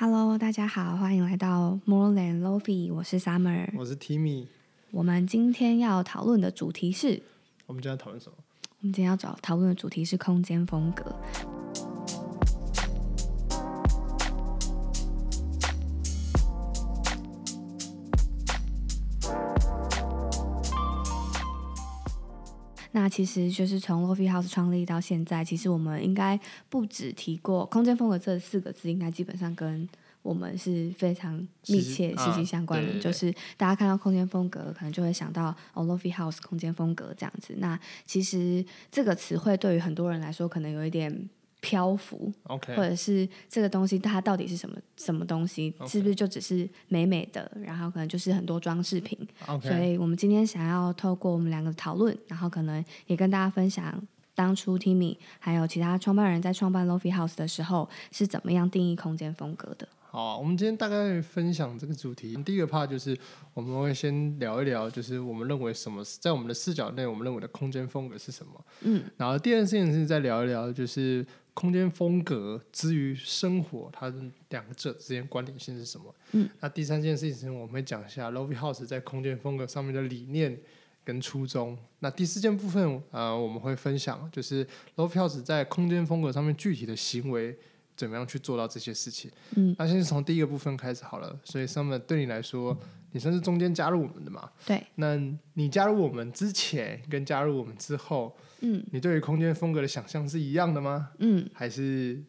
Hello，大家好，欢迎来到 More Than Lofi，我是 Summer。我是 Timmy，我们今天要讨论的主题是，我们今天要讨论什么？我们今天要找讨论的主题是空间风格。那其实就是从 Lofi House 创立到现在，其实我们应该不止提过空间风格这四个字，应该基本上跟我们是非常密切、息息息相关的。啊对对对就是大家看到空间风格，可能就会想到哦 Lofi House 空间风格这样子。那其实这个词汇对于很多人来说，可能有一点漂浮，OK，或者是这个东西它到底是什么什么东西是不是就只是美美的，然后可能就是很多装饰品。所以我们今天想要透过我们两个的讨论，然后可能也跟大家分享当初 Timmy 还有其他创办人在创办 Lofi House 的时候是怎么样定义空间风格的。好啊、我们今天大概分享这个主题。第一个 part 就是我们会先聊一聊，就是我们认为什么在我们的视角内，我们认为的空间风格是什么。嗯，然后第二件事情是再聊一聊，就是空间风格之于生活，它的两者之间关联性是什么。嗯，那第三件事情我们会讲一下 Lofi House 在空间风格上面的理念。跟初衷。那第四件部分，呃，我们会分享就是 Lofi House 在空间风格上面具体的行为怎么样去做到这些事情。嗯，那先从第一个部分开始好了。所以 Summer 对你来说，你算是中间加入我们的嘛？对，那你加入我们之前跟加入我们之后，嗯你对于空间风格的想象是一样的吗？嗯还是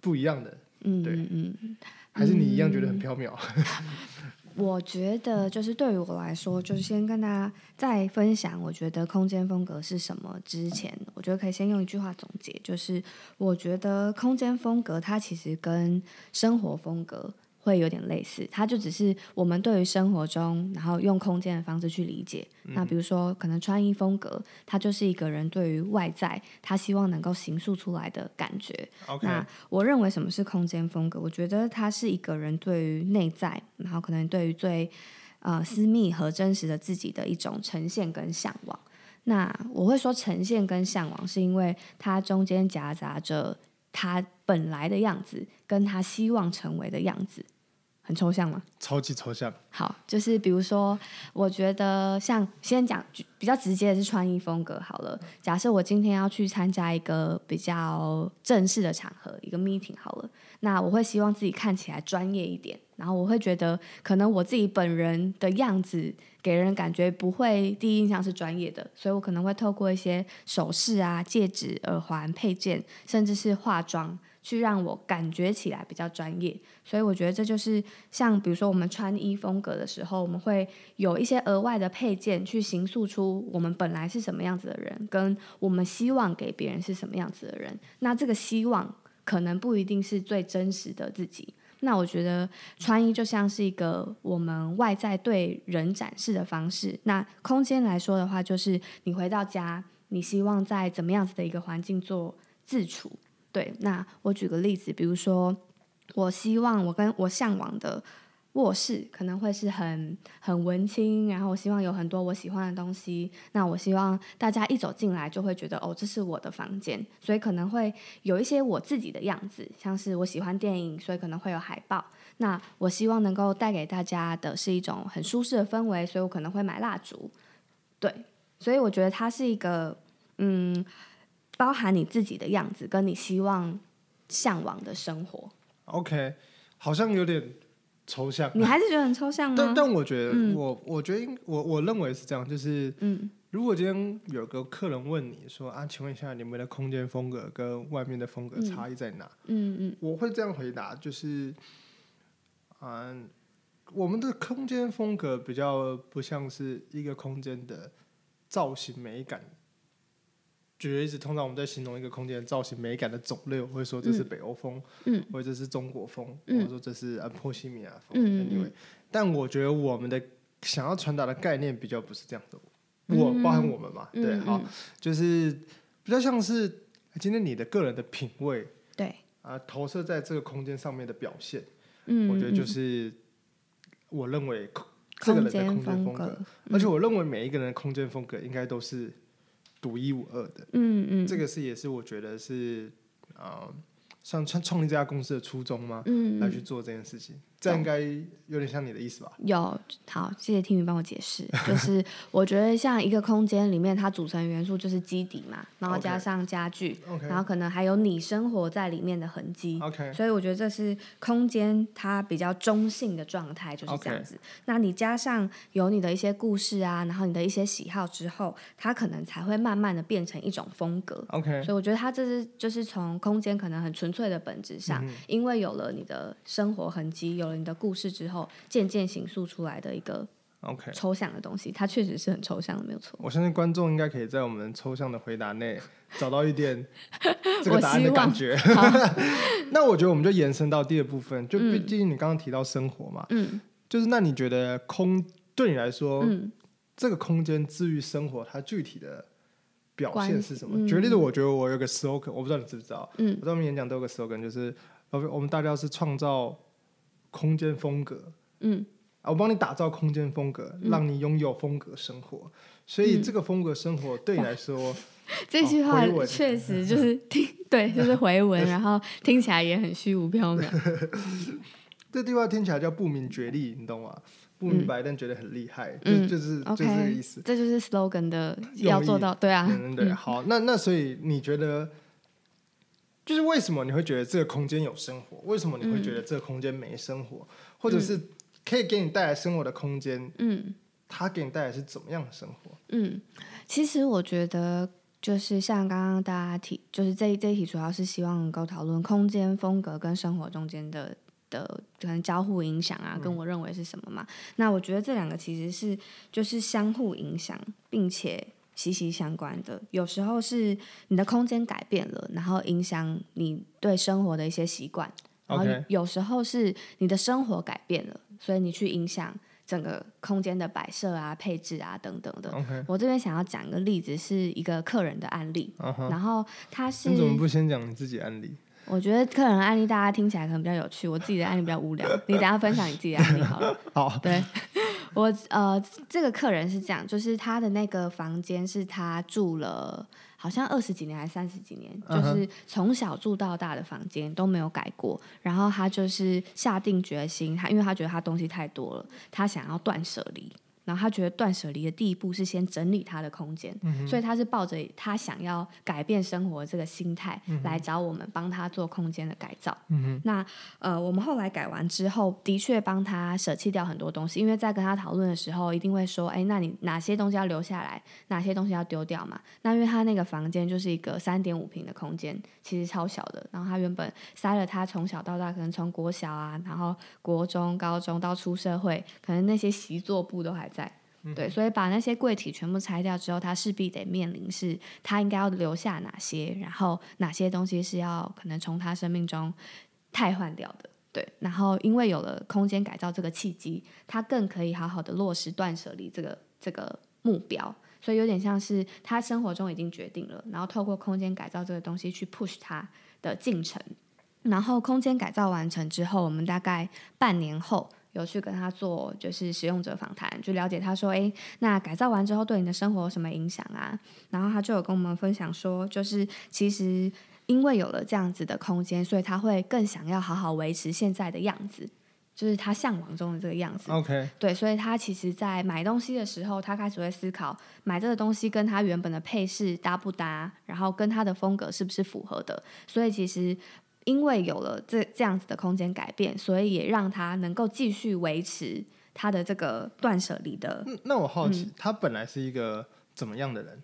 不一样的？嗯对嗯嗯。还是你一样觉得很缥缈？我觉得就是对于我来说，就是先跟大家再分享，我觉得空间风格是什么之前，我觉得可以先用一句话总结，就是我觉得空间风格它其实跟生活风格会有点类似，它就只是我们对于生活中，然后用空间的方式去理解。那比如说，可能穿衣风格，它就是一个人对于外在他希望能够形塑出来的感觉。那我认为什么是空间风格？我觉得它是一个人对于内在，然后可能对于最呃私密和真实的自己的一种呈现跟向往。那我会说呈现跟向往，是因为它中间夹杂着他本来的样子，跟他希望成为的样子。很抽象吗？超级抽象。好，就是比如说，我觉得像先讲比较直接的是穿衣风格好了。假设我今天要去参加一个比较正式的场合，一个 meeting 好了，那我会希望自己看起来专业一点，然后我会觉得可能我自己本人的样子给人感觉不会第一印象是专业的，所以我可能会透过一些首饰啊、戒指、耳环、配件，甚至是化妆。去让我感觉起来比较专业，所以我觉得这就是像比如说我们穿衣风格的时候，我们会有一些额外的配件去形塑出我们本来是什么样子的人，跟我们希望给别人是什么样子的人。那这个希望可能不一定是最真实的自己。那我觉得穿衣就像是一个我们外在对人展示的方式。那空间来说的话，就是你回到家，你希望在怎么样子的一个环境做自处。对，那我举个例子，比如说，我希望我跟我向往的卧室可能会是很很文青，然后我希望有很多我喜欢的东西。那我希望大家一走进来就会觉得哦，这是我的房间，所以可能会有一些我自己的样子，像是我喜欢电影，所以可能会有海报。那我希望能够带给大家的是一种很舒适的氛围，所以我可能会买蜡烛。对，所以我觉得它是一个嗯。包含你自己的样子，跟你希望向往的生活，OK，好像有点抽象。你还是觉得很抽象但吗？但我觉得，嗯我我觉得应我我认为是这样，就是嗯如果今天有个客人问你说啊，请问一下你们的空间风格跟外面的风格差异在哪？嗯嗯我会这样回答，就是，嗯，我们的空间风格比较不像是一个空间的造型美感。举例子，通常我们在形容一个空间的造型美感的种类，我会说这是北欧风，嗯，或者这是中国风，嗯。或者说这是呃波西米亚风。嗯嗯 anyway，但我觉得我们的想要传达的概念比较不是这样的，我包含我们嘛，嗯，对，嗯。好，，就是比较像是今天你的个人的品味对，啊、投射在这个空间上面的表现，嗯，我觉得就嗯是我认为空这个人的空间风格，而且我认为每一个人的空间风格应该都是独一无二的。嗯嗯，这个是也是我觉得是呃像创创立这家公司的初衷吗？嗯，来去做这件事情，这样应该有点像你的意思吧？有好，谢谢听云帮我解释。就是我觉得像一个空间里面，它组成元素就是基底嘛，然后加上家具然后可能还有你生活在里面的痕迹。OK，所以我觉得这是空间它比较中性的状态，就是这样子。那你加上有你的一些故事啊，然后你的一些喜好之后，它可能才会慢慢的变成一种风格。OK，所以我觉得它这是就是从空间可能很纯粹的本质上，嗯因为有了你的生活痕迹，有了你的故事之后，渐渐形塑出来的一个 OK，抽象的东西，它确实是很抽象的，没有错。我相信观众应该可以在我们抽象的回答内找到一点 这个答案的感觉。那我觉得我们就延伸到第二部分，就毕毕竟你刚刚提到生活嘛，嗯就是那你觉得空对你来说，嗯这个空间治愈生活，它具体的表现是什么？关举个例子，我觉得我有个 slogan，我不知道你知不知道，嗯我在我们演讲都有个 slogan，就是呃我们大家是创造空间风格，嗯啊，我帮你打造空间风格，让你拥有风格生活。所以这个风格生活对你来说，这句话确实就是 听对，就是回文，然后听起来也很虚无缥缈。这句话听起来叫不明觉厉，你懂吗？不明白但觉得很厉害，嗯就就是就是这个意思。这就是 slogan 的要做到，对啊，嗯，对，好，那那所以你觉得，就是为什么你会觉得这个空间有生活？为什么你会觉得这个空间没生活？或者是可以给你带来生活的空间，嗯。它给你带来是怎么样的生活？嗯，其实我觉得就是像刚刚大家提，就是这一这一题主要是希望能够讨论空间风格跟生活中间的的可能交互影响啊，跟我认为是什么嘛？那我觉得这两个其实是就是相互影响，并且。息息相关的，有时候是你的空间改变了，然后影响你对生活的一些习惯，然后有时候是你的生活改变了，所以你去影响整个空间的摆设啊、配置啊等等的。我这边想要讲一个例子，是一个客人的案例，然后他是你怎么不先讲你自己案例？我觉得客人的案例大家听起来可能比较有趣，我自己的案例比较无聊，你等下分享你自己的案例好了。好，对我呃，这个客人是这样，就是他的那个房间是他住了好像二十几年还是三十几年，就是从小住到大的房间都没有改过。然后他就是下定决心，他因为他觉得他东西太多了，他想要断舍离。然后他觉得断舍离的第一步是先整理他的空间，所以他是抱着他想要改变生活这个心态、来找我们帮他做空间的改造。嗯那呃，我们后来改完之后，的确帮他舍弃掉很多东西，因为在跟他讨论的时候，一定会说，哎，那你哪些东西要留下来，哪些东西要丢掉嘛？那因为他那个房间就是一个三点五平的空间，其实超小的，然后他原本塞了他从小到大，可能从国小啊，然后国中、高中到出社会，可能那些习作簿都还在。对，所以把那些柜体全部拆掉之后，他势必得面临是他应该要留下哪些，然后哪些东西是要可能从他生命中汰换掉的。对，然后因为有了空间改造这个契机，他更可以好好的落实断舍离这个这个目标。所以有点像是他生活中已经决定了，然后透过空间改造这个东西去 push 他的进程。然后空间改造完成之后，我们大概半年后有去跟他做就是使用者访谈，就了解他说，哎，那改造完之后对你的生活有什么影响啊？然后他就有跟我们分享说，就是其实因为有了这样子的空间，所以他会更想要好好维持现在的样子，就是他向往中的这个样子。，OK，对，所以他其实，在买东西的时候，他开始会思考买这个东西跟他原本的配饰搭不搭，然后跟他的风格是不是符合的。所以其实因为有了这这样子的空间改变，所以也让他能够继续维持他的这个断舍离的。嗯那我好奇，嗯他本来是一个怎么样的人？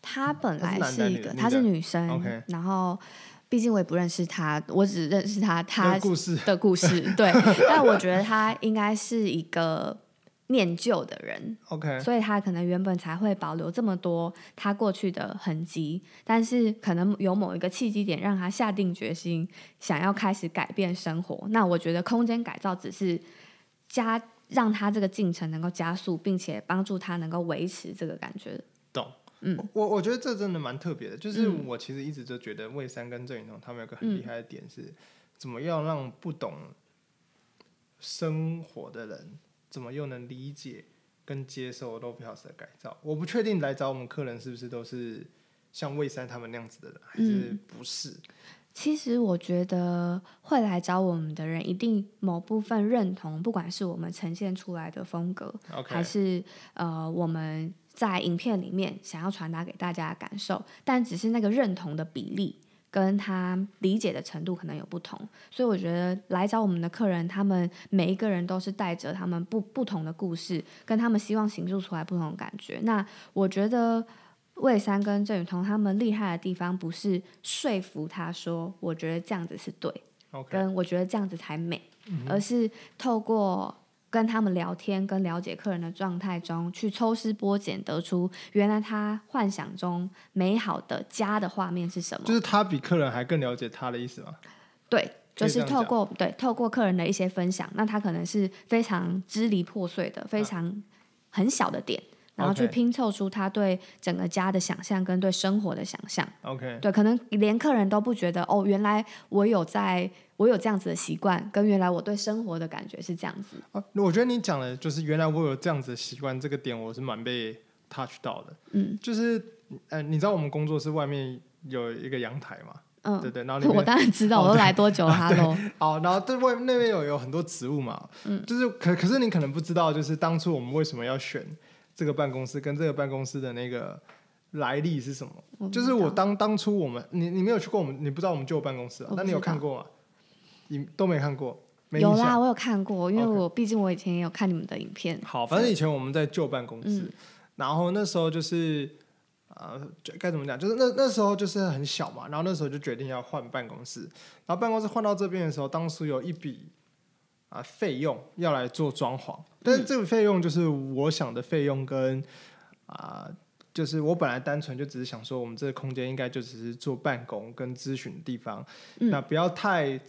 他本来是一个，她女的女的是女生 OK 然后毕竟我也不认识他，我只认识她那她个故事的故事。对，但我觉得他应该是一个念旧的人。，OK，所以他可能原本才会保留这么多他过去的痕迹，但是可能有某一个契机点让他下定决心想要开始改变生活。那我觉得空间改造只是加让他这个进程能够加速，并且帮助他能够维持这个感觉。懂。嗯我我觉得这真的蛮特别的，就是嗯我其实一直就觉得魏三跟郑云彤他们有个很厉害的点是，怎么样让不懂生活的人，怎么又能理解跟接受 low house 的改造？我不确定来找我们客人是不是都是像魏三他们那样子的人，还是嗯不是？其实我觉得会来找我们的人，一定某部分认同，不管是我们呈现出来的风格，还是呃我们在影片里面想要传达给大家的感受，但只是那个认同的比例跟他理解的程度可能有不同，所以我觉得来找我们的客人，他们每一个人都是带着他们不不同的故事，跟他们希望形塑出来不同的感觉。那我觉得。魏三跟郑雨桐他们厉害的地方，不是说服他说，我觉得这样子是对跟我觉得这样子才美，嗯而是透过跟他们聊天，跟了解客人的状态中，去抽丝剥茧，得出原来他幻想中美好的家的画面是什么。就是他比客人还更了解他的意思吗？对，就是透过对透过客人的一些分享，那他可能是非常支离破碎的，非常很小的点。然后去拼凑出他对整个家的想象跟对生活的想象，OK，对，可能连客人都不觉得哦，原来我有在，我有这样子的习惯，跟原来我对生活的感觉是这样子。啊，我觉得你讲的就是原来我有这样子的习惯，这个点我是蛮被 touch 到的。嗯就是呃，你知道我们工作室外面有一个阳台嘛？嗯，对对，然后 我面当然知道，哦我都来多久了？Hello，哦，然后对外那边有有很多植物嘛，嗯，就是可可是你可能不知道，就是当初我们为什么要选这个办公室跟这个办公室的那个来历是什么？就是我当当初我们你你没有去过我们，你不知道我们旧办公室啊那你有看过吗？你都没看过？没有啦，我有看过，因为我毕竟我以前也有看你们的影片。好，反正以前我们在旧办公室，嗯然后那时候就是呃，该怎么讲？就是那那时候就是很小嘛，然后那时候就决定要换办公室，然后办公室换到这边的时候，当时有一笔啊、费用要来做装潢，但是这个费用就是我想的费用跟啊、就是我本来单纯就只是想说，我们这个空间应该就只是做办公跟咨询的地方，嗯那不要太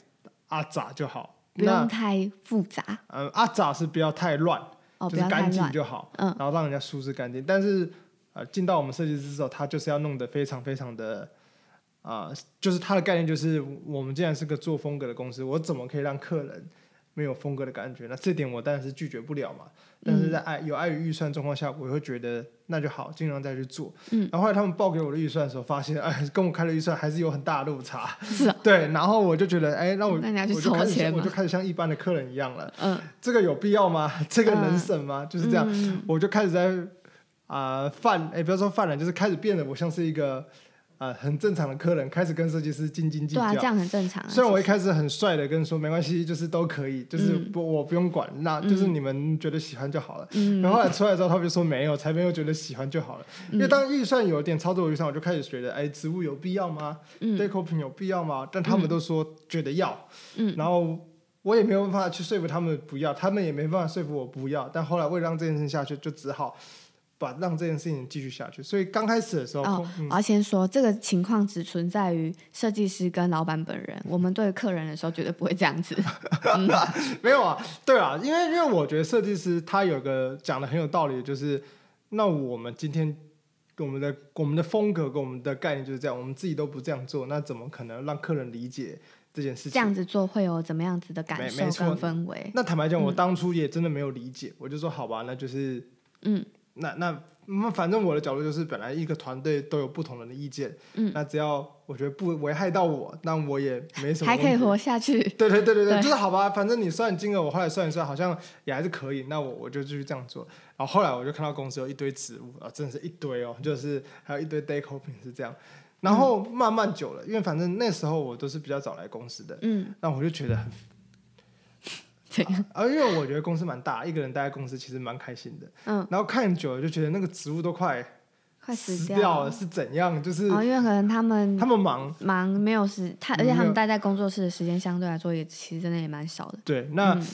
阿杂就好。不那用太复杂嗯，阿杂是不要太乱，哦，就是干净。就好，嗯然后让人家舒适干净。但是呃，进到我们设计师之后，他就是要弄得非常非常的啊、就是他的概念就是，我们既然是个做风格的公司，我怎么可以让客人没有风格的感觉？那这点我当然是拒绝不了嘛。但是在碍有碍于预算状况下，我会觉得那就好，尽量再去做。嗯，然后后来他们报给我的预算的时候，发现哎，跟我开的预算还是有很大的落差。是啊，对，然后我就觉得哎，那我那你要去我就开始筹钱吗我就开始像一般的客人一样了。嗯，这个有必要吗？这个能嗯省吗？就是这样，嗯我就开始在啊、犯，哎、不要说犯了，就是开始变得我像是一个啊、很正常的客人，开始跟设计师斤斤计较。对啊，这样很正常啊。虽然我一开始很帅的跟你说没关系，就是都可以，就是嗯不、我不用管，那就是你们觉得喜欢就好了。嗯，然后后来出来之后，他们就说没有，才没有觉得喜欢就好了。因为当预算有点超过预算，我就开始觉得，哎，植物有必要吗嗯？deco 品有必要吗？但他们都说觉得要，嗯然后我也没有办法去说服他们不要，他们也没办法说服我不要。但后来为了让这件事情下去，就只好把让这件事情继续下去。所以刚开始的时候，哦嗯我要先说，这个情况只存在于设计师跟老板本人。我们对客人的时候绝对不会这样子。没有啊，对啊，因为因为我觉得设计师他有个讲的很有道理，就是那我们今天我们的我们的风格跟我们的概念就是这样，我们自己都不这样做，那怎么可能让客人理解这件事情？这样子做会有怎么样子的感受没没错跟氛围？那坦白讲，我嗯当初也真的没有理解，我就说好吧，那就是嗯那那那反正我的角度就是，本来一个团队都有不同人的意见，嗯，那只要我觉得不危害到我，那我也没什么还可以活下去。对对对对对，就是好吧，反正你算金额，我后来算一算，好像也还是可以，那我我就继续这样做。然后后来我就看到公司有一堆植物啊，真的是一堆哦，就是还有一堆 day coping 是这样。然后慢慢久了，因为反正那时候我都是比较早来公司的，嗯，那我就觉得很怎样？啊，因为我觉得公司蛮大，一个人待在公司其实蛮开心的。嗯，然后看久了就觉得那个植物都快快死死掉了。是怎样？就是哦，因为可能他们他们忙，忙没有时，他而且他们待在工作室的时间相对来说也其实真的也蛮少的。对，那。嗯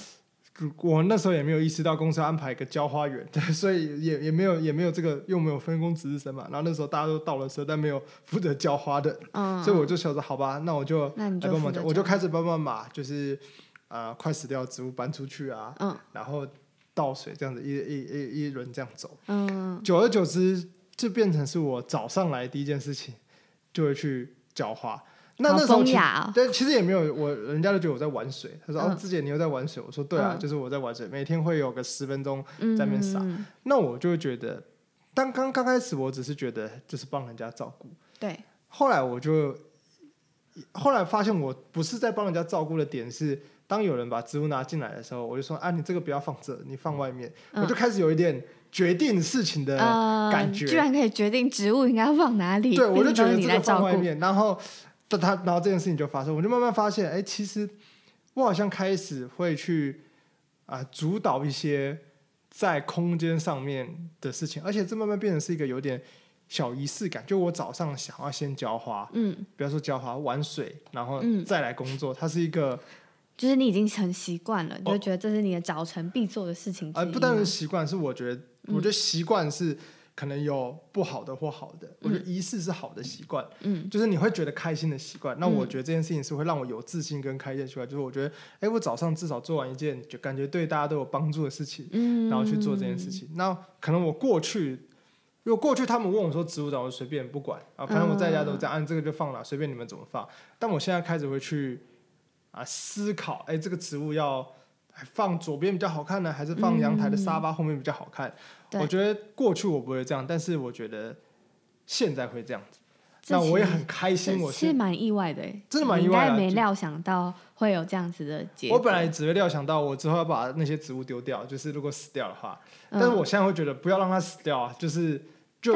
我那时候也没有意识到公司安排一个浇花园，对，所以也也没有也没有这个又没有分工值日生嘛。然后那时候大家都到了时候，但没有负责浇花的，嗯，所以我就想着好吧，那我就那你就来跟我们讲，我就开始帮忙把就是呃快死掉的植物搬出去啊，嗯然后倒水这样子一一一一轮这样走，嗯久而久之就变成是我早上来第一件事情就会去浇花。那那时候其哦。对，其实也没有，我人家都觉得我在玩水。他说：“哦，嗯志姐你又在玩水。”我说：“对啊，嗯就是我在玩水，每天会有个十分钟。嗯，在那边撒嗯那我就会觉得，当刚刚开始，我只是觉得就是帮人家照顾。对，后来我就后来发现我不是在帮人家照顾的点是，当有人把植物拿进来的时候，我就说啊，你这个不要放这，你放外面，嗯我就开始有一点决定事情的呃，感觉。居然可以决定植物应该放哪里，对，我就觉得这个。放外面，然后但他，然后这件事情就发生，我就慢慢发现，哎，其实我好像开始会去啊、主导一些在空间上面的事情，而且这慢慢变成是一个有点小仪式感。就我早上想要先浇花，嗯，不要说浇花，玩水，然后嗯再来工作，它是一个就是你已经很习惯了，你哦就觉得这是你的早晨必做的事情而呃，不单吗是习惯，是我觉得，我觉得习惯是可能有不好的或好的。我觉得仪式是好的习惯，嗯，就是你会觉得开心的习惯。那嗯我觉得这件事情是会让我有自信跟开心的习惯，就是我觉得，哎，我早上至少做完一件就感觉对大家都有帮助的事情，嗯，然后去做这件事情。那可能我过去。如果过去他们问我说植物长，我随便不管啊，反正我在家都这样，按、这个就放了，随便你们怎么放。但我现在开始会去啊思考，哎，这个植物要放左边比较好看呢，还是放阳台的沙发后面比较好看？对我觉得过去我不会这样，但是我觉得现在会这样子。那我也很开心，我是蛮意外的欸，真的蛮意外的就应该没料想到会有这样子的结果。我本来只会料想到我之后要把那些植物丢掉，就是如果死掉的话。嗯，但是我现在会觉得不要让它死掉啊，就是就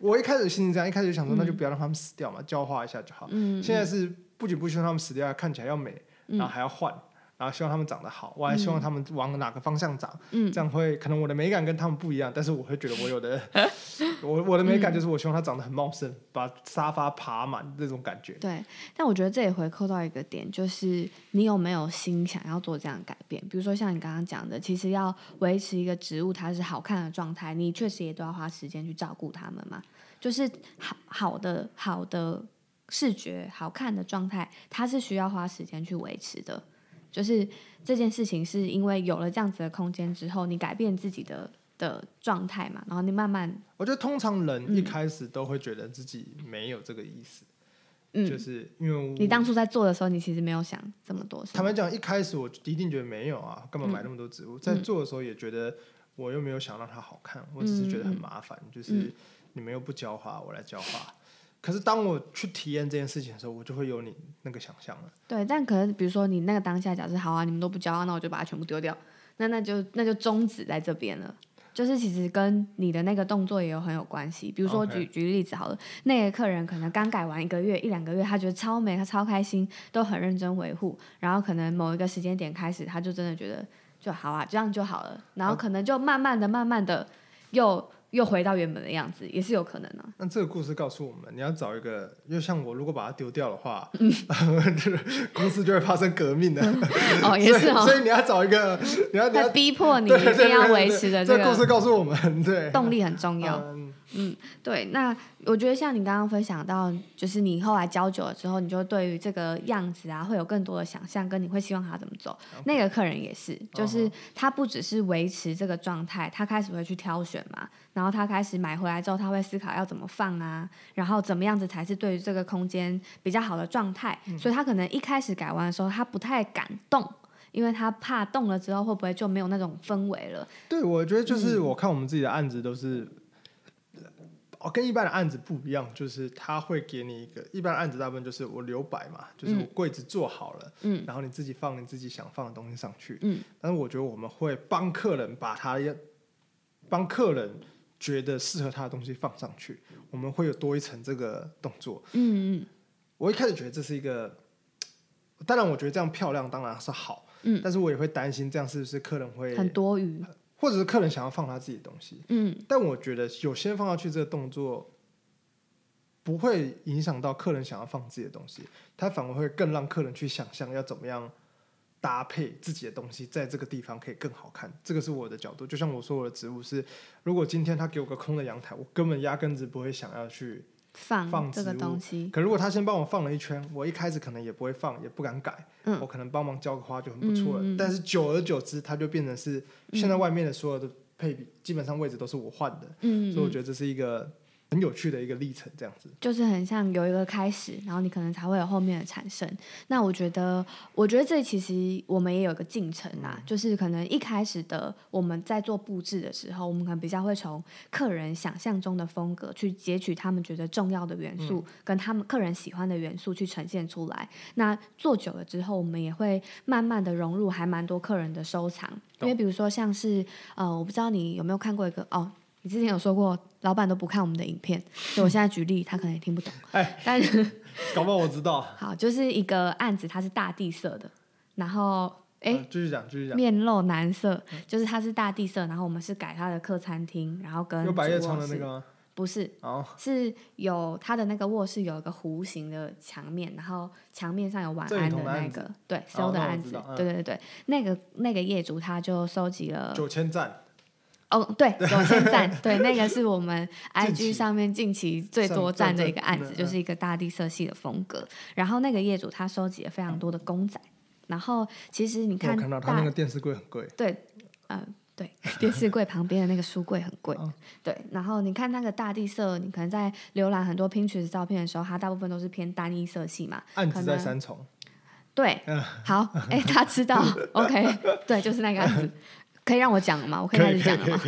我一开始心情这样，一开始就想说那就不要让它们死掉嘛，浇化一下就好。嗯，现在是不仅不希望他们死掉，看起来要美，然后还要换，然后希望他们长得好，我还希望他们往哪个方向长，嗯这样会可能我的美感跟他们不一样，但是我会觉得我有的，我我的美感就是我希望它长得很茂盛，把沙发爬满这种感觉。对，但我觉得这也回扣到一个点，就是你有没有心想要做这样的改变？比如说像你刚刚讲的，其实要维持一个植物它是好看的状态，你确实也都要花时间去照顾它们嘛。就是好好的好的视觉好看的状态，它是需要花时间去维持的。就是这件事情是因为有了这样子的空间之后，你改变自己的的状态嘛，然后你慢慢我觉得通常人一开始都会觉得自己没有这个意思，嗯，就是因为你当初在做的时候，你其实没有想这么多。坦白讲，一开始我一定觉得没有啊，干嘛嗯买那么多植物？在做的时候也觉得我又没有想让它好看，我只是觉得很麻烦，嗯就是你们又不浇花，我来浇花。可是当我去体验这件事情的时候，我就会有你那个想象了。对，但可能比如说你那个当下假设好啊，你们都不交啊，那我就把它全部丢掉，那那就那就终止在这边了。就是其实跟你的那个动作也有很有关系。比如说举举例子好了，那个客人可能刚改完一个月一两个月，他觉得超美，他超开心，都很认真维护，然后可能某一个时间点开始，他就真的觉得就好啊，这样就好了，然后可能就慢慢的、慢慢的又又回到原本的样子，也是有可能的、那这个故事告诉我们，你要找一个，因为像我如果把它丢掉的话，嗯 公司就会发生革命的。哦，也是哦所以，你要找一个，你要你要逼迫你一定要维持的这这个故事告诉我们，对，动力很重要。嗯对，那我觉得像你刚刚分享到，就是你后来教久了之后，你就对于这个样子啊，会有更多的想象，跟你会希望他怎么走。那个客人也是，就是他不只是维持这个状态，他开始会去挑选嘛，然后他开始买回来之后，他会思考要怎么放啊，然后怎么样子才是对于这个空间比较好的状态。所以他可能一开始改完的时候，他不太敢动。因为他怕动了之后会不会就没有那种氛围了？对，我觉得嗯就是我看我们自己的案子都是，哦，跟一般的案子不一样，就是他会给你一个一般的案子，大部分就是我留白嘛，就是我柜子做好了，嗯然后你自己放你自己想放的东西上去，嗯，但是我觉得我们会帮客人把他要帮客人觉得适合他的东西放上去，我们会有多一层这个动作。嗯嗯我一开始觉得这是一个，当然我觉得这样漂亮当然是好，嗯但是我也会担心这样是不是客人会很多余。或者是客人想要放他自己的东西，嗯但我觉得有先放下去这个动作，不会影响到客人想要放自己的东西，他反而会更让客人去想象要怎么样搭配自己的东西，在这个地方可以更好看。这个是我的角度，就像我说我的植物是，如果今天他给我个空的阳台，我根本压根子不会想要去。放这个东西，可如果他先帮我放了一圈，我一开始可能也不会放，也不敢改，嗯我可能帮忙浇个花就很不错了。但是久而久之，它就变成是现在外面的所有的配比，基本上位置都是我换的。嗯，所以我觉得这是一个很有趣的一个历程，这样子。就是很像有一个开始，然后你可能才会有后面的产生。那我觉得，我觉得这其实我们也有一个进程啦，就是可能一开始的我们在做布置的时候，我们可能比较会从客人想象中的风格去截取他们觉得重要的元素，跟他们客人喜欢的元素去呈现出来。那做久了之后，我们也会慢慢的融入，还蛮多客人的收藏。因为比如说像是呃，我不知道你有没有看过一个哦。你之前有说过，老板都不看我们的影片，所以我现在举例，他可能也听不懂。哎，但是搞不好我知道。好，就是一个案子，它是大地色的，然后哎，继续讲，继续讲。面露难色，就是它是大地色，然后我们是改它的客餐厅，然后跟有百叶窗的那个吗？不是，哦，是有它的那个卧室有一个弧形的墙面，然后墙面上有晚安的那个，对，收的案子，对对对对，那个那个业主他就收集了九千赞。哦，对，有先赞，对，那个是我们 IG 上面近期最多赞的一个案子，就是一个大地色系的风格。然后那个业主他收集了非常多的公仔，然后其实你看，看到他那个电视柜很贵，对，嗯，对，电视柜旁边的那个书柜很贵，对。然后你看那个大地色，你可能在浏览很多 Pinterest 照片的时候，它大部分都是偏单一色系嘛。案子在三重，对，好，哎，他知道，OK，对，就是那个案子。可以让我讲了吗？我可以开始讲了吗？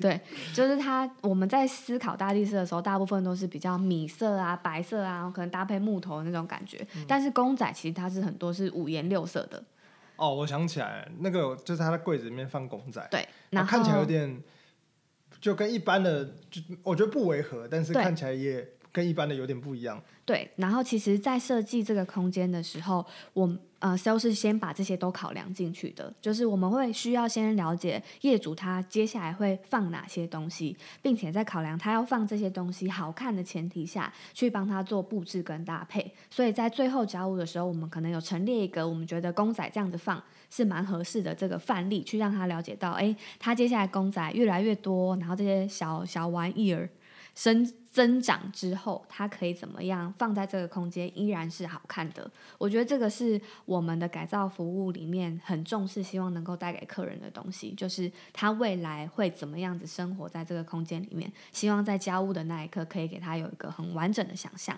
对，就是他我们在思考大地色的时候，大部分都是比较米色啊、白色啊，可能搭配木头的那种感觉。但是公仔其实它是很多是五颜六色的。哦，我想起来，那个就是他的柜子里面放公仔，对，然后看起来有点就跟一般的，就我觉得不违和，但是看起来也跟一般的有点不一样。对，然后其实，在设计这个空间的时候，我。呃都是先把这些都考量进去的，就是我们会需要先了解业主他接下来会放哪些东西，并且在考量他要放这些东西好看的前提下去帮他做布置跟搭配。所以在最后交屋的时候，我们可能有陈列一个我们觉得公仔这样子放是蛮合适的这个范例，去让他了解到，哎，他接下来公仔越来越多，然后这些小小玩意儿生。增长之后，它可以怎么样放在这个空间依然是好看的？我觉得这个是我们的改造服务里面很重视，希望能够带给客人的东西，就是他未来会怎么样子生活在这个空间里面。希望在交屋的那一刻，可以给他有一个很完整的想象。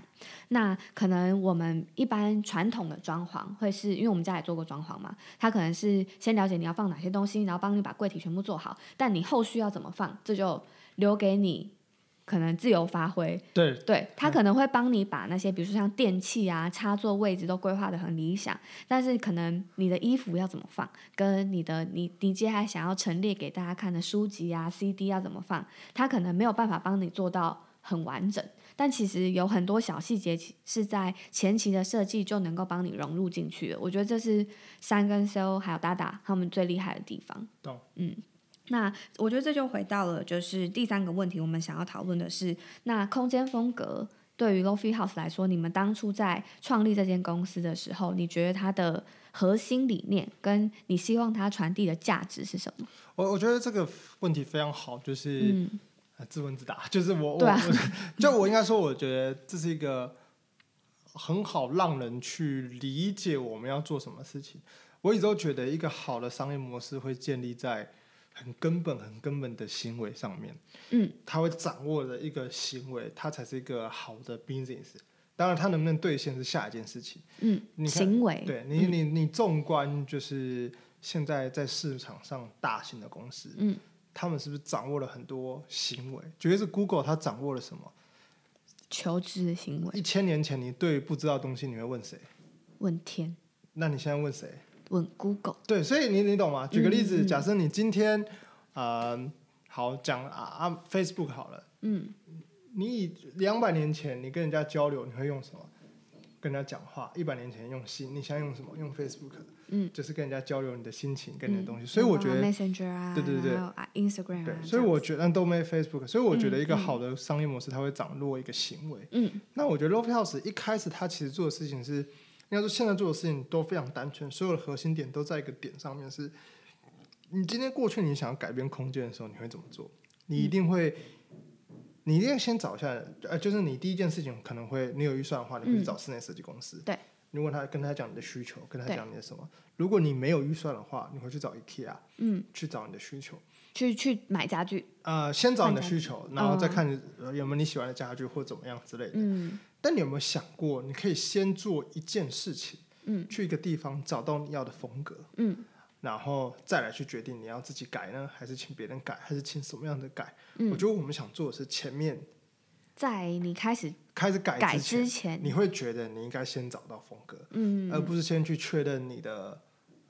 那可能我们一般传统的装潢，会是因为我们家也做过装潢嘛，他可能是先了解你要放哪些东西，然后帮你把柜体全部做好，但你后续要怎么放，这就留给你。可能自由发挥，对，对他可能会帮你把那些，比如说像电器啊、插座位置都规划的很理想，但是可能你的衣服要怎么放，跟你的你你接下来想要陈列给大家看的书籍啊、CD 要怎么放，他可能没有办法帮你做到很完整，但其实有很多小细节是在前期的设计就能够帮你融入进去的。我觉得这是三跟 SO 还有达达他们最厉害的地方。懂，嗯。那我觉得这就回到了，就是第三个问题，我们想要讨论的是，那空间风格对于 Lofi House 来说，你们当初在创立这间公司的时候，你觉得它的核心理念跟你希望它传递的价值是什么？我我觉得这个问题非常好，就是自问自答，就是我我就我应该说，我觉得这是一个很好让人去理解我们要做什么事情。我一直都觉得，一个好的商业模式会建立在。很根本、很根本的行为上面，嗯，他会掌握的一个行为，它才是一个好的 business。当然，他能不能兑现是下一件事情。嗯，你行为，对你，你，你纵观就是现在在市场上大型的公司，嗯，他们是不是掌握了很多行为？绝对是 Google，它掌握了什么？求知的行为。一千年前，你对不知道东西，你会问谁？问天。那你现在问谁？问 Google 对，所以你你懂吗？举个例子，假设你今天呃，好讲啊啊，Facebook 好了，嗯，你两百年前你跟人家交流，你会用什么？跟人家讲话，一百年前用信，你想用什么？用 Facebook，嗯，就是跟人家交流你的心情跟你的东西。所以我觉得 Messenger 啊，对对对，Instagram，对，所以我觉得都没 Facebook，所以我觉得一个好的商业模式，它会掌握一个行为。嗯，那我觉得 Love House 一开始它其实做的事情是。应该说，现在做的事情都非常单纯，所有的核心点都在一个点上面。是，你今天过去你想要改变空间的时候，你会怎么做？你一定会，你一定要先找一下，呃，就是你第一件事情可能会，你有预算的话，你会找室内设计公司。对，你问他跟他讲你的需求，跟他讲你的什么。如果你没有预算的话，你会去找 IKEA，嗯，去找你的需求。去去买家具，呃，先找你的需求，然后再看呃有没有你喜欢的家具或怎么样之类的。嗯但你有没有想过，你可以先做一件事情，嗯。去一个地方找到你要的风格，嗯。然后再来去决定你要自己改呢，还是请别人改，还是请什么样的改？嗯。我觉得我们想做的是前面在你开始开始改改之前，之前，你会觉得你应该先找到风格，嗯。而不是先去确认你的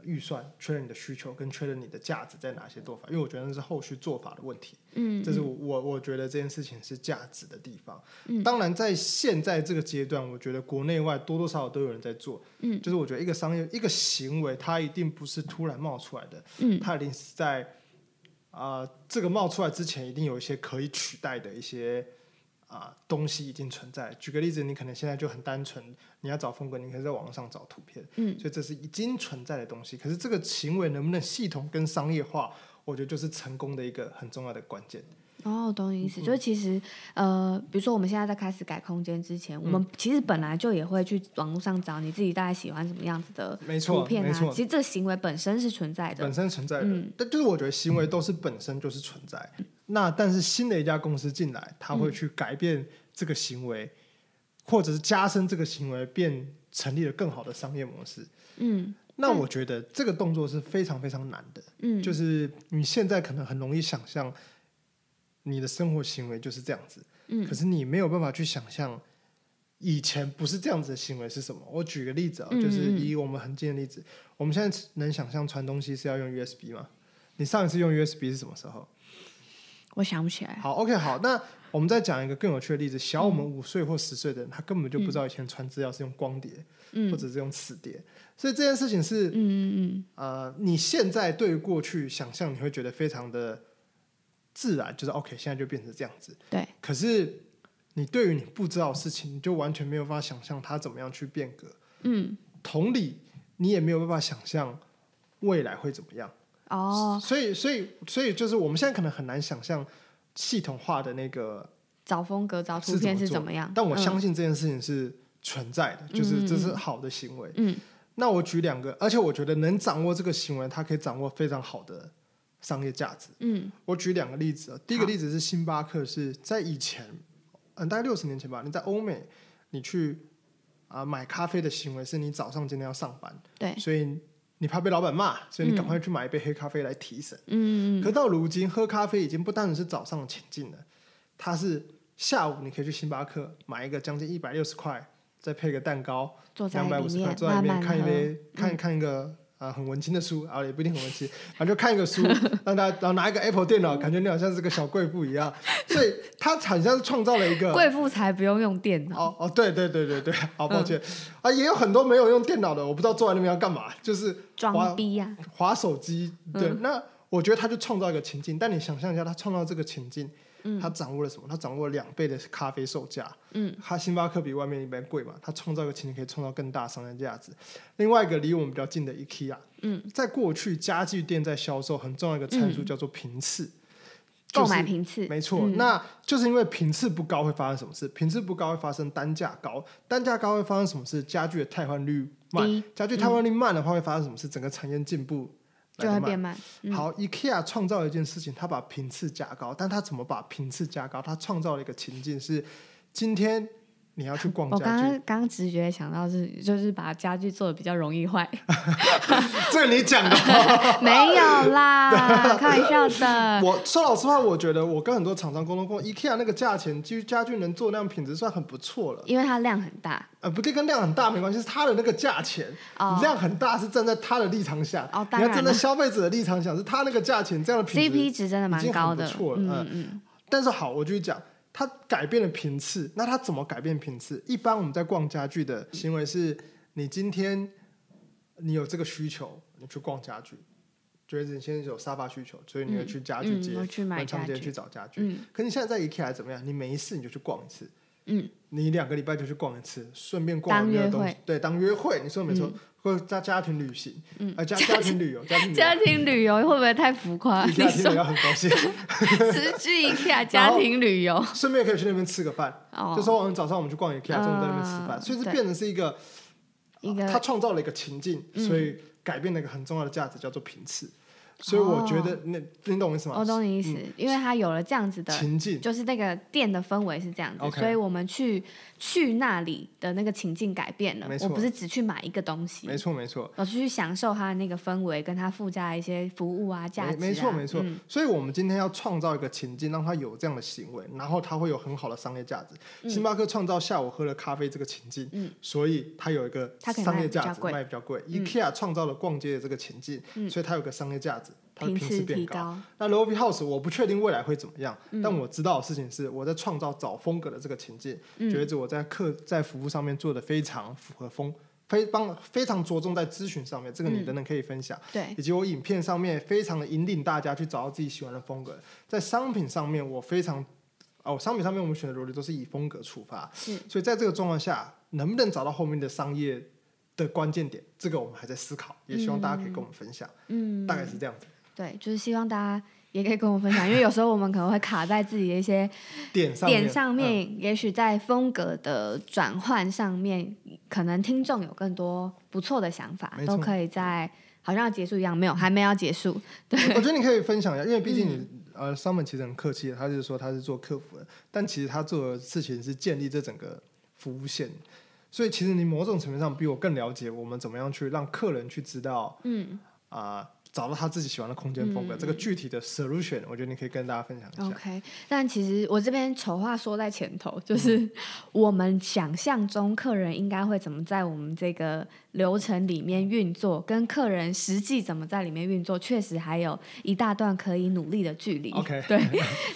预算、确认你的需求跟确认你的价值在哪些做法，因为我觉得那是后续做法的问题。嗯，这是我我我觉得这件事情是价值的地方。嗯当然在现在这个阶段，我觉得国内外多多少少都有人在做。嗯就是我觉得一个商业一个行为，它一定不是突然冒出来的，嗯它一定是在啊、这个冒出来之前，一定有一些可以取代的一些啊、东西已经存在。举个例子，你可能现在就很单纯，你要找风格，你可以在网上找图片，嗯所以这是已经存在的东西。可是这个行为能不能系统跟商业化，我觉得就是成功的一个很重要的关键。哦，懂你意嗯思，就是其实呃，比如说我们现在在开始改空间之前，我嗯们其实本来就也会去网络上找你自己大概喜欢什么样子的没错图片啊。没错其实这个行为本身是存在的本，身存在的，嗯但就是我觉得行为都是本身就是存在。那但是新的一家公司进来，他会去改变这个行为，或者是加深这个行为，变成立了更好的商业模式。嗯那我觉得这个动作是非常非常难的，嗯，就是你现在可能很容易想象你的生活行为就是这样子，嗯可是你没有办法去想象以前不是这样子的行为是什么。我举个例子啊，嗯就是以我们很近的例子，我们现在能想象传东西是要用 USB 吗？你上一次用 USB 是什么时候？我想不起来。好，OK，好，那我们再讲一个更有趣的例子。小我们五岁或十岁的人，他根本就不知道以前传资料是用光碟，嗯或者是用磁碟，所以这件事情是嗯嗯呃，你现在对于过去想象，你会觉得非常的自然，就是 OK，现在就变成这样子。对。可是你对于你不知道的事情，你就完全没有办法想象它怎么样去变革。嗯同理，你也没有办法想象未来会怎么样。嗯，哦，所以，所以，所以就是我们现在可能很难想象系统化的那个，找风格、找图是怎么片是怎么样？但我嗯相信这件事情是存在的，就是这是好的行为。嗯那我举两个，而且我觉得能掌握这个行为，他可以掌握非常好的商业价值。嗯我举两个例子啊，第一个例子是星巴克是在以前，嗯，大概六十年前吧，你在欧美，你去啊、买咖啡的行为是你早上今天要上班，对，所以你怕被老板骂，所以你赶快去买一杯黑咖啡来提神。嗯嗯可到如今，喝咖啡已经不单纯是早上的前进了，它是下午你可以去星巴克买一个将近一百六十块，再配个蛋糕，两百五十块，坐在里面慢慢喝。看一杯，看看一个呃很文青的书，啊也不一定很文青，反正就看一个书，让他然后拿一个 Apple 电脑，感觉你好像是个小贵妇一样，所以他好像是创造了一个。贵妇才不用用电脑。哦哦，对对对对对，好抱歉、嗯啊，也有很多没有用电脑的，我不知道坐在那边要干嘛，就是装逼呀、划手机。对，嗯那我觉得他就创造一个情境，但你想象一下，他创造这个情境，嗯他掌握了什么？他掌握了两倍的咖啡售价。嗯，他星巴克比外面一般贵嘛，他创造一个情景可以创造更大商业价值。另外一个离我们比较近的 IKEA，嗯，在过去家具店在销售很重要一个参数叫做频次，购就是买频次没错，嗯那就是因为频次不高会发生什么事？频次不高会发生单价高，单价高会发生什么事？家具的汰换率慢，家具汰换率慢的话会发生什么事？整个产业进步来就。会变慢。嗯好，IKEA 创造了一件事情，他把频次加高，但他怎么把频次加高？他创造了一个情境是，今天你要去逛我刚家具，刚刚直觉想到是，就是把家具做的比较容易坏，这个你讲的哦。没有啦，开玩笑的。我说老实话，我觉得我跟很多厂商沟通过，IKEA 那个价钱，其实家具能做那样品质算很不错了。因为它量很大呃，不对，跟量很大没关系，是它的那个价钱，哦量很大是站在他的立场想，哦你要站在消费者的立场想，是他那个价钱这样的品质。，CP 值真的蛮高的。了嗯嗯嗯但是好，我继续讲，它改变了频次，那它怎么改变频次？一般我们在逛家具的行为是，你今天你有这个需求，你去逛家具，觉得你现在有沙发需求，所以你会去家具街、嗯我去买文昌街去找家具。嗯可你现在在 IKEA 怎么样？你每一次你就去逛一次，嗯你两个礼拜就去逛一次，顺便逛当有没有东西？对，当约会，你说的没错，或者家家庭旅行，嗯呃，家 家庭旅游，家庭嗯，旅游家庭旅游会不会太浮夸？你，IKEA 听了说要很高兴，是去 IKEA 家庭旅游顺便可以去那边吃个饭。哦，就说我们早上我们去逛 IKEA，中午在那边吃饭，嗯所以这变成是一个一个他创造了一个情境，嗯所以改变了一个很重要的价值，叫做频次。所以我觉得，那你懂我意思吗？哦我懂你意思，因为他有了这样子的情境，就是那个店的氛围是这样子所以我们去去那里的那个情境改变了没。错。我不是只去买一个东西，没错没错，我是去享受它的那个氛围，跟它附加的一些服务啊、价值、啊。没没错没错。嗯。所以我们今天要创造一个情境，让他有这样的行为，然后他会有很好的商业价值。嗯。星巴克创造下午喝了咖啡这个情境，嗯。所以它有一个商业价值，卖比较贵。嗯。IKEA 创造了逛街的这个情境，嗯。所以它有个商业价值，它的频次变高。那 Lobby House 我不确定未来会怎么样，嗯但我知道的事情是我在创造找风格的这个情境，觉嗯得我在客在服务上面做的非常符合风，非帮非常着重在咨询上面，这个你嗯等等可以分享，对，以及我影片上面非常的引领大家去找到自己喜欢的风格，在商品上面我非常哦，商品上面我们选的逻辑都是以风格出发，是。所以在这个状况下，能不能找到后面的商业的关键点，这个我们还在思考，也希望大家可以跟我们分享，嗯，大概是这样子。对，就是希望大家也可以跟我分享，因为有时候我们可能会卡在自己的一些 点上面点上嗯面，也许在风格的转换上面，可能听众有更多不错的想法都可以在好像要结束一样，没有，还没有要结束。对我觉得你可以分享一下，因为毕竟你、嗯呃，商本其实很客气的，他就是说他是做客服的，但其实他做的事情是建立这整个服务线，所以其实你某种层面上比我更了解我们怎么样去让客人去知道嗯啊、找到他自己喜欢的空间风格，嗯这个具体的 solution，我觉得你可以跟大家分享一下。，OK。但其实我这边丑话说在前头，就是我们想象中客人应该会怎么在我们这个流程里面运作，跟客人实际怎么在里面运作，确实还有一大段可以努力的距离。OK 对。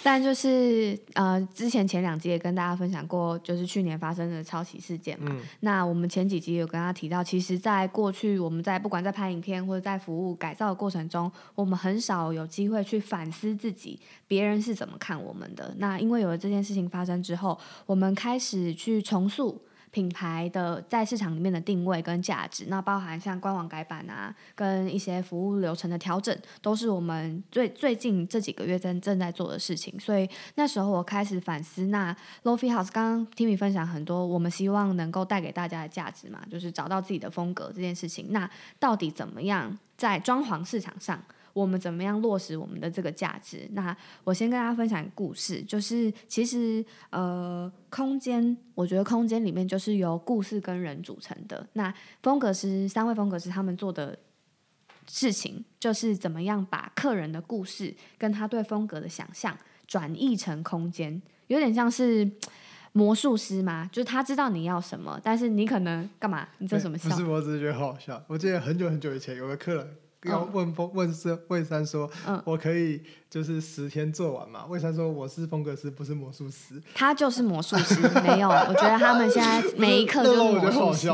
但就是呃，之前前两集也跟大家分享过，就是去年发生的抄袭事件嘛。嗯，那我们前几集有跟他提到，其实，在过去我们在不管在拍影片或者在服务改造的过程中，我们很少有机会去反思自己，别人是怎么看我们的。那因为有了这件事情发生之后，我们开始去重塑。品牌的在市场里面的定位跟价值，那包含像官网改版啊，跟一些服务流程的调整，都是我们最最近这几个月正正在做的事情。所以那时候我开始反思，那 Lofi House 刚刚 Timmy 分享很多，我们希望能够带给大家的价值嘛，就是找到自己的风格这件事情。那到底怎么样在装潢市场上？我们怎么样落实我们的这个价值？那我先跟大家分享一个故事，就是其实呃，空间，我觉得空间里面就是由故事跟人组成的。那风格师三位风格师他们做的事情，就是怎么样把客人的故事跟他对风格的想象转译成空间，有点像是。魔术师嘛，就是他知道你要什么，但是你可能干嘛？你做什么笑？不是，我只是觉得很好笑。我记得很久很久以前有个客人。要问风问是魏山说，嗯我可以就是十天做完嘛？魏山说我是风格师，不是魔术师。他就是魔术师，没有。我觉得他们现在 每一刻就是魔术师。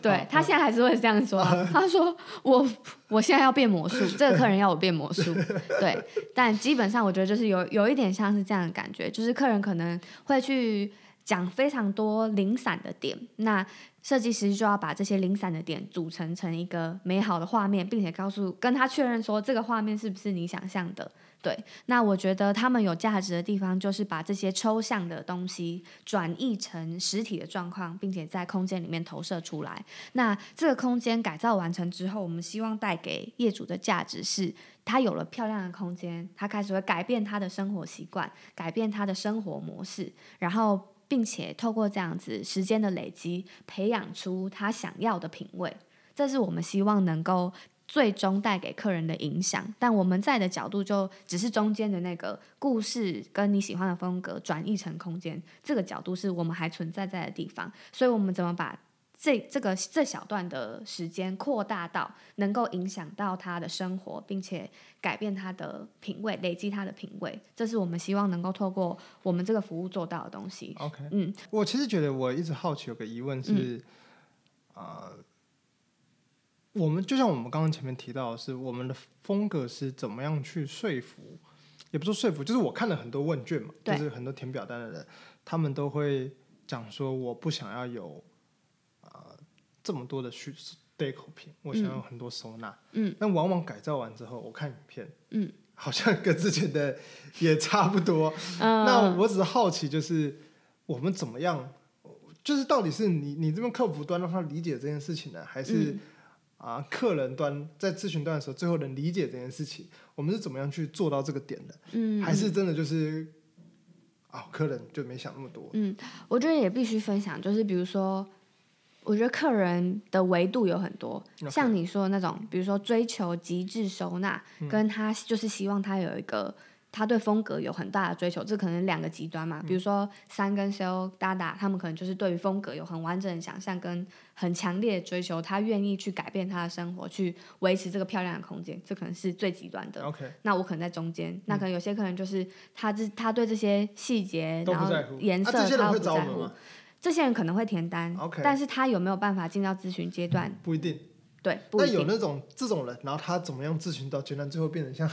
对他现在还是会这样说啊，他说我我现在要变魔术，这个客人要我变魔术，对，但基本上我觉得就是有有一点像是这样的感觉，就是客人可能会去讲非常多零散的点，那设计师就要把这些零散的点组成成一个美好的画面，并且告诉跟他确认说这个画面是不是你想象的。对，那我觉得他们有价值的地方，就是把这些抽象的东西转译成实体的状况，并且在空间里面投射出来。那这个空间改造完成之后，我们希望带给业主的价值是，他有了漂亮的空间，他开始会改变他的生活习惯，改变他的生活模式，然后并且透过这样子时间的累积，培养出他想要的品味。这是我们希望能够最终带给客人的影响。但我们在的角度就只是中间的那个故事跟你喜欢的风格转译成空间，这个角度是我们还存在在的地方。所以我们怎么把这这个这小段的时间扩大到能够影响到他的生活，并且改变他的品味，累积他的品味，这是我们希望能够透过我们这个服务做到的东西。OK，嗯，我其实觉得我一直好奇有个疑问是，呃，我们就像我们刚刚前面提到的是，我们的风格是怎么样去说服，也不说说服，就是我看了很多问卷嘛，就是很多填表单的人，他们都会讲说，我不想要有呃这么多的需 deco 品，我想要很多收纳，嗯，但往往改造完之后，我看影片，嗯，好像跟之前的也差不多，嗯。那我只是好奇，就是我们怎么样就是到底是你你这边客服端让他理解这件事情呢，还是嗯。啊、客人端在咨询端的时候最后能理解这件事情？我们是怎么样去做到这个点的？嗯，还是真的就是啊、客人就没想那么多？嗯我觉得也必须分享，就是比如说，我觉得客人的维度有很多像你说的那种，比如说追求极致收纳，嗯跟他就是希望他有一个他对风格有很大的追求，这可能两个极端嗯嘛。比如说三跟 Sale 达达，他们可能就是对于风格有很完整的想象跟很强烈的追求，他愿意去改变他的生活，去维持这个漂亮的空间，这可能是最极端的。OK，那我可能在中间，那可能有些客人就是他这他对这些细节，然后。颜色、他都不在乎。这些人可能会填单 OK 但是他有没有办法进到咨询阶段？不一定。对，不那。有那种这种人，然后他怎么样咨询到阶段，最后变成像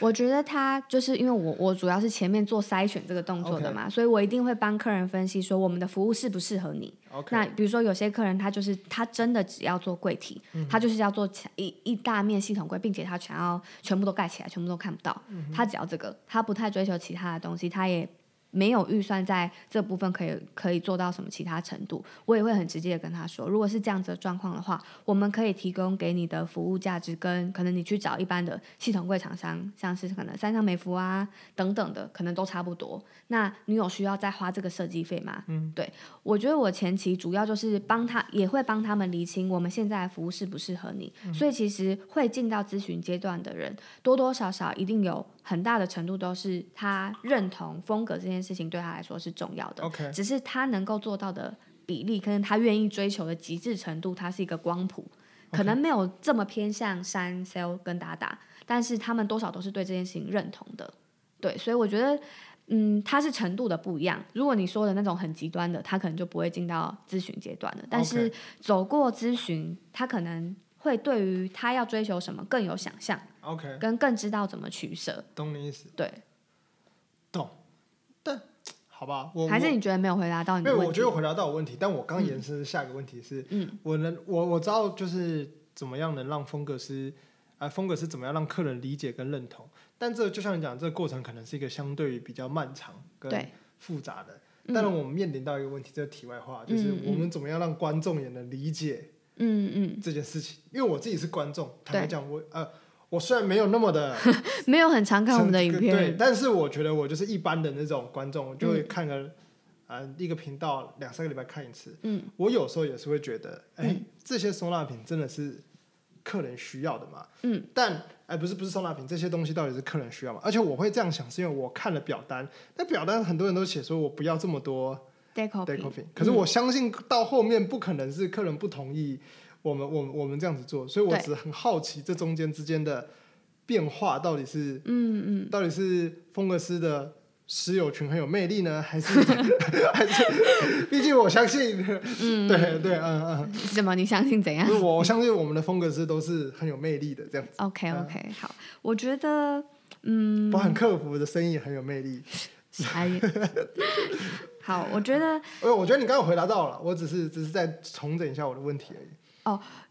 我觉得他就是因为我我主要是前面做筛选这个动作的嘛所以我一定会帮客人分析说我们的服务适不适合你。OK，那比如说有些客人他就是他真的只要做柜体，嗯他就是要做起一一大面系统柜，并且他想要全部都盖起来，全部都看不到。嗯他只要这个，他不太追求其他的东西，他也没有预算在这部分可以可以做到什么其他程度。我也会很直接的跟他说，如果是这样子的状况的话，我们可以提供给你的服务价值跟可能你去找一般的系统柜厂商，像是可能三上美孚啊等等的，可能都差不多。那你有需要再花这个设计费吗？嗯，对。我觉得我前期主要就是帮他，也会帮他们理清我们现在的服务适不适合你。所以其实会进到咨询阶段的人，多多少少一定有很大的程度都是他认同风格这件事情对他来说是重要的。OK，只是他能够做到的比例，可能他愿意追求的极致程度，它是一个光谱，可能没有这么偏向山 sell 跟达达，但是他们多少都是对这件事情认同的。对，所以我觉得，嗯，他是程度的不一样。如果你说的那种很极端的，他可能就不会进到咨询阶段了。但是走过咨询，他可能会对于他要追求什么更有想象，OK，跟更知道怎么取舍。懂你意思。对，懂，但好吧，我还是你觉得没有回答到你没有，的问题？我觉得回答到我问题，但我刚延伸下一个问题是，嗯，我能我我知道就是怎么样能让风格师啊、风格师怎么样让客人理解跟认同，但这就像你讲，这个过程可能是一个相对于比较漫长跟复杂的。嗯。当然，我们面临到一个问题，这个题外话，就是我们怎么样让观众也能理解嗯嗯，这件事情。因为我自己是观众，坦白讲，我呃，我虽然没有那么的 没有很常看我们的影片对，片，但是我觉得我就是一般的那种观众，就嗯会看个、呃一个频道两三个礼拜看一次。嗯，我有时候也是会觉得，哎、这些收纳品真的是客人需要的嘛？嗯，但哎、不是不是收纳品，这些东西到底是客人需要吗？而且我会这样想，是因为我看了表单，那表单很多人都写说我不要这么多 deco 品，可是我相信到后面不可能是客人不同意我们我们我们这样子做，所以我只是很好奇这中间之间的变化到底是嗯嗯，到底是风格师的室友群很有魅力呢，还是 还是？毕竟我相信，嗯，对对，嗯嗯，什么？你相信怎样我我相信我们的风格师都是很有魅力的，这样子，？OK OK，好，我觉得，嗯，包含客服的生意很有魅力。好，我觉得呃，我觉得你刚刚有回答到了，我只是只是在重整一下我的问题而已。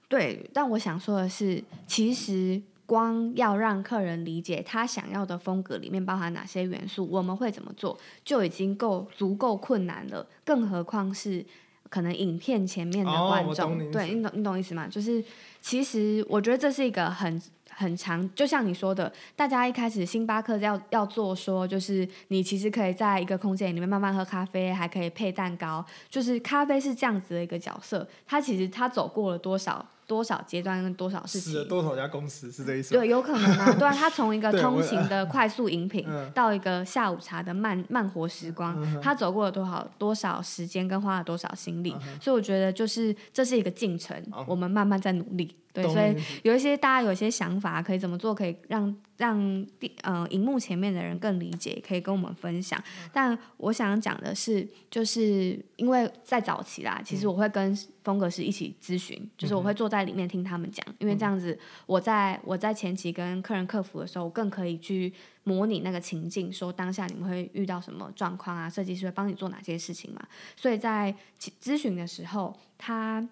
对，但我想说的是，其实光要让客人理解他想要的风格里面包含哪些元素，我们会怎么做，就已经够足够困难了，更何况是。可能影片前面的哦观众，对你懂你懂意思吗？就是其实我觉得这是一个很很长，就像你说的，大家一开始星巴克要要做说，就是你其实可以在一个空间里面慢慢喝咖啡，还可以配蛋糕，就是咖啡是这样子的一个角色，它其实它走过了多少多少阶段跟多少事死了情。多少家公司是这意思？对，有可能啊，对啊，它从一 个通勤的 快速饮品嗯到一个下午茶的慢慢活时光，嗯它走过了多少多少时间跟花了多少心力，嗯所以我觉得就是这是一个进程，哦我们慢慢在努力。对，所以有一些大家有一些想法，可以怎么做，可以让让第呃荧幕前面的人更理解，可以跟我们分享。但我想讲的是，就是因为在早期啦，其实我会跟风格师一起咨询，就是我会坐在里面听他们讲，因为这样子我在我在前期跟客人客服的时候，我更可以去模拟那个情境，说当下你们会遇到什么状况啊，设计师会帮你做哪些事情嘛。所以在咨询的时候，他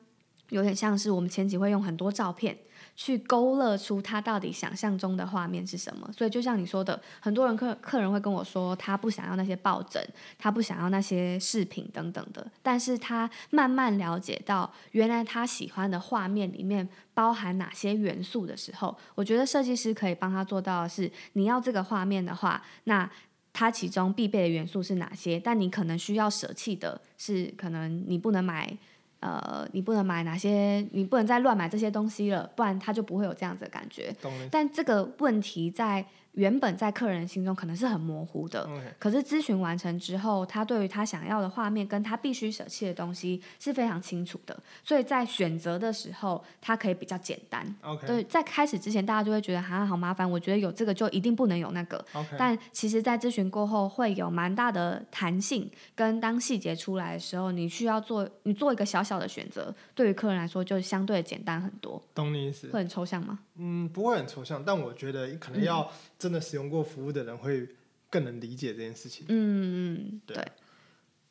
有点像是我们前期会用很多照片去勾勒出他到底想象中的画面是什么。所以就像你说的，很多人客客人会跟我说，他不想要那些抱枕，他不想要那些饰品等等的。但是他慢慢了解到，原来他喜欢的画面里面包含哪些元素的时候，我觉得设计师可以帮他做到的是，你要这个画面的话，那。它其中必备的元素是哪些？但你可能需要舍弃的是，可能你不能买，呃，你不能买哪些，你不能再乱买这些东西了，不然他就不会有这样子的感觉。但这个问题在。原本在客人心中可能是很模糊的，可是咨询完成之后，他对于他想要的画面跟他必须舍弃的东西是非常清楚的，所以在选择的时候，他可以比较简单。对，在开始之前，大家就会觉得啊好麻烦，我觉得有这个就一定不能有那个。但其实，在咨询过后，会有蛮大的弹性，跟当细节出来的时候，你需要做你做一个小小的选择，对于客人来说就相对简单很多。懂你意思？会很抽象吗？嗯，不会很抽象，但我觉得可能要。真的使用过服务的人会更能理解这件事情。嗯嗯，对。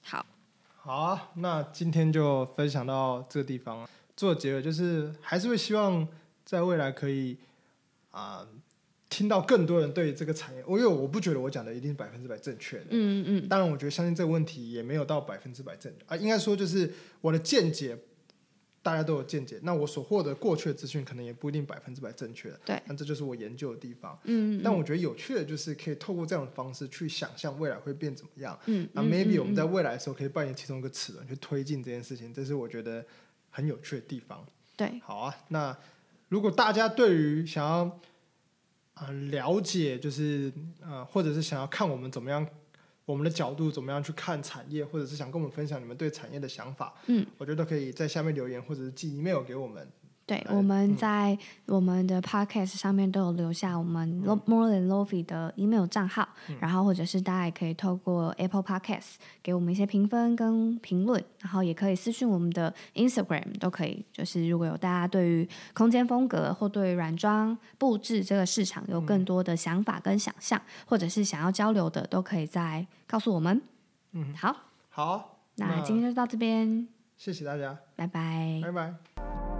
好，好啊，那今天就分享到这个地方。做结尾就是，还是会希望在未来可以啊，听到更多人对这个产业。因为我不觉得我讲的一定是百分之百正确的。嗯嗯嗯。当然，我觉得相信这个问题也没有到百分之百正啊，应该说就是我的见解。大家都有见解，那我所获得过去的资讯可能也不一定百分之百正确。对，那这就是我研究的地方。嗯，但我觉得有趣的就是可以透过这样的方式去想象未来会变怎么样。嗯，那 maybe 我们在未来的时候可以扮演其中一个齿轮去推进这件事情，这是我觉得很有趣的地方。对，好啊。那如果大家对于想要啊了解，就是呃，或者是想要看我们怎么样。我们的角度怎么样去看产业，或者是想跟我们分享你们对产业的想法，嗯，我觉得可以在下面留言，或者是寄 email 给我们。对，我们在我们的 podcast 上面都有留下我们 More Than Lofi 的 email 账号，然后或者是大家也可以透过 Apple Podcast 给我们一些评分跟评论，然后也可以私信我们的 Instagram 都可以。就是如果有大家对于空间风格或对软装布置这个市场有更多的想法跟想象，或者是想要交流的，都可以再告诉我们。嗯，好，好，那今天就到这边，谢谢大家，拜拜，拜拜。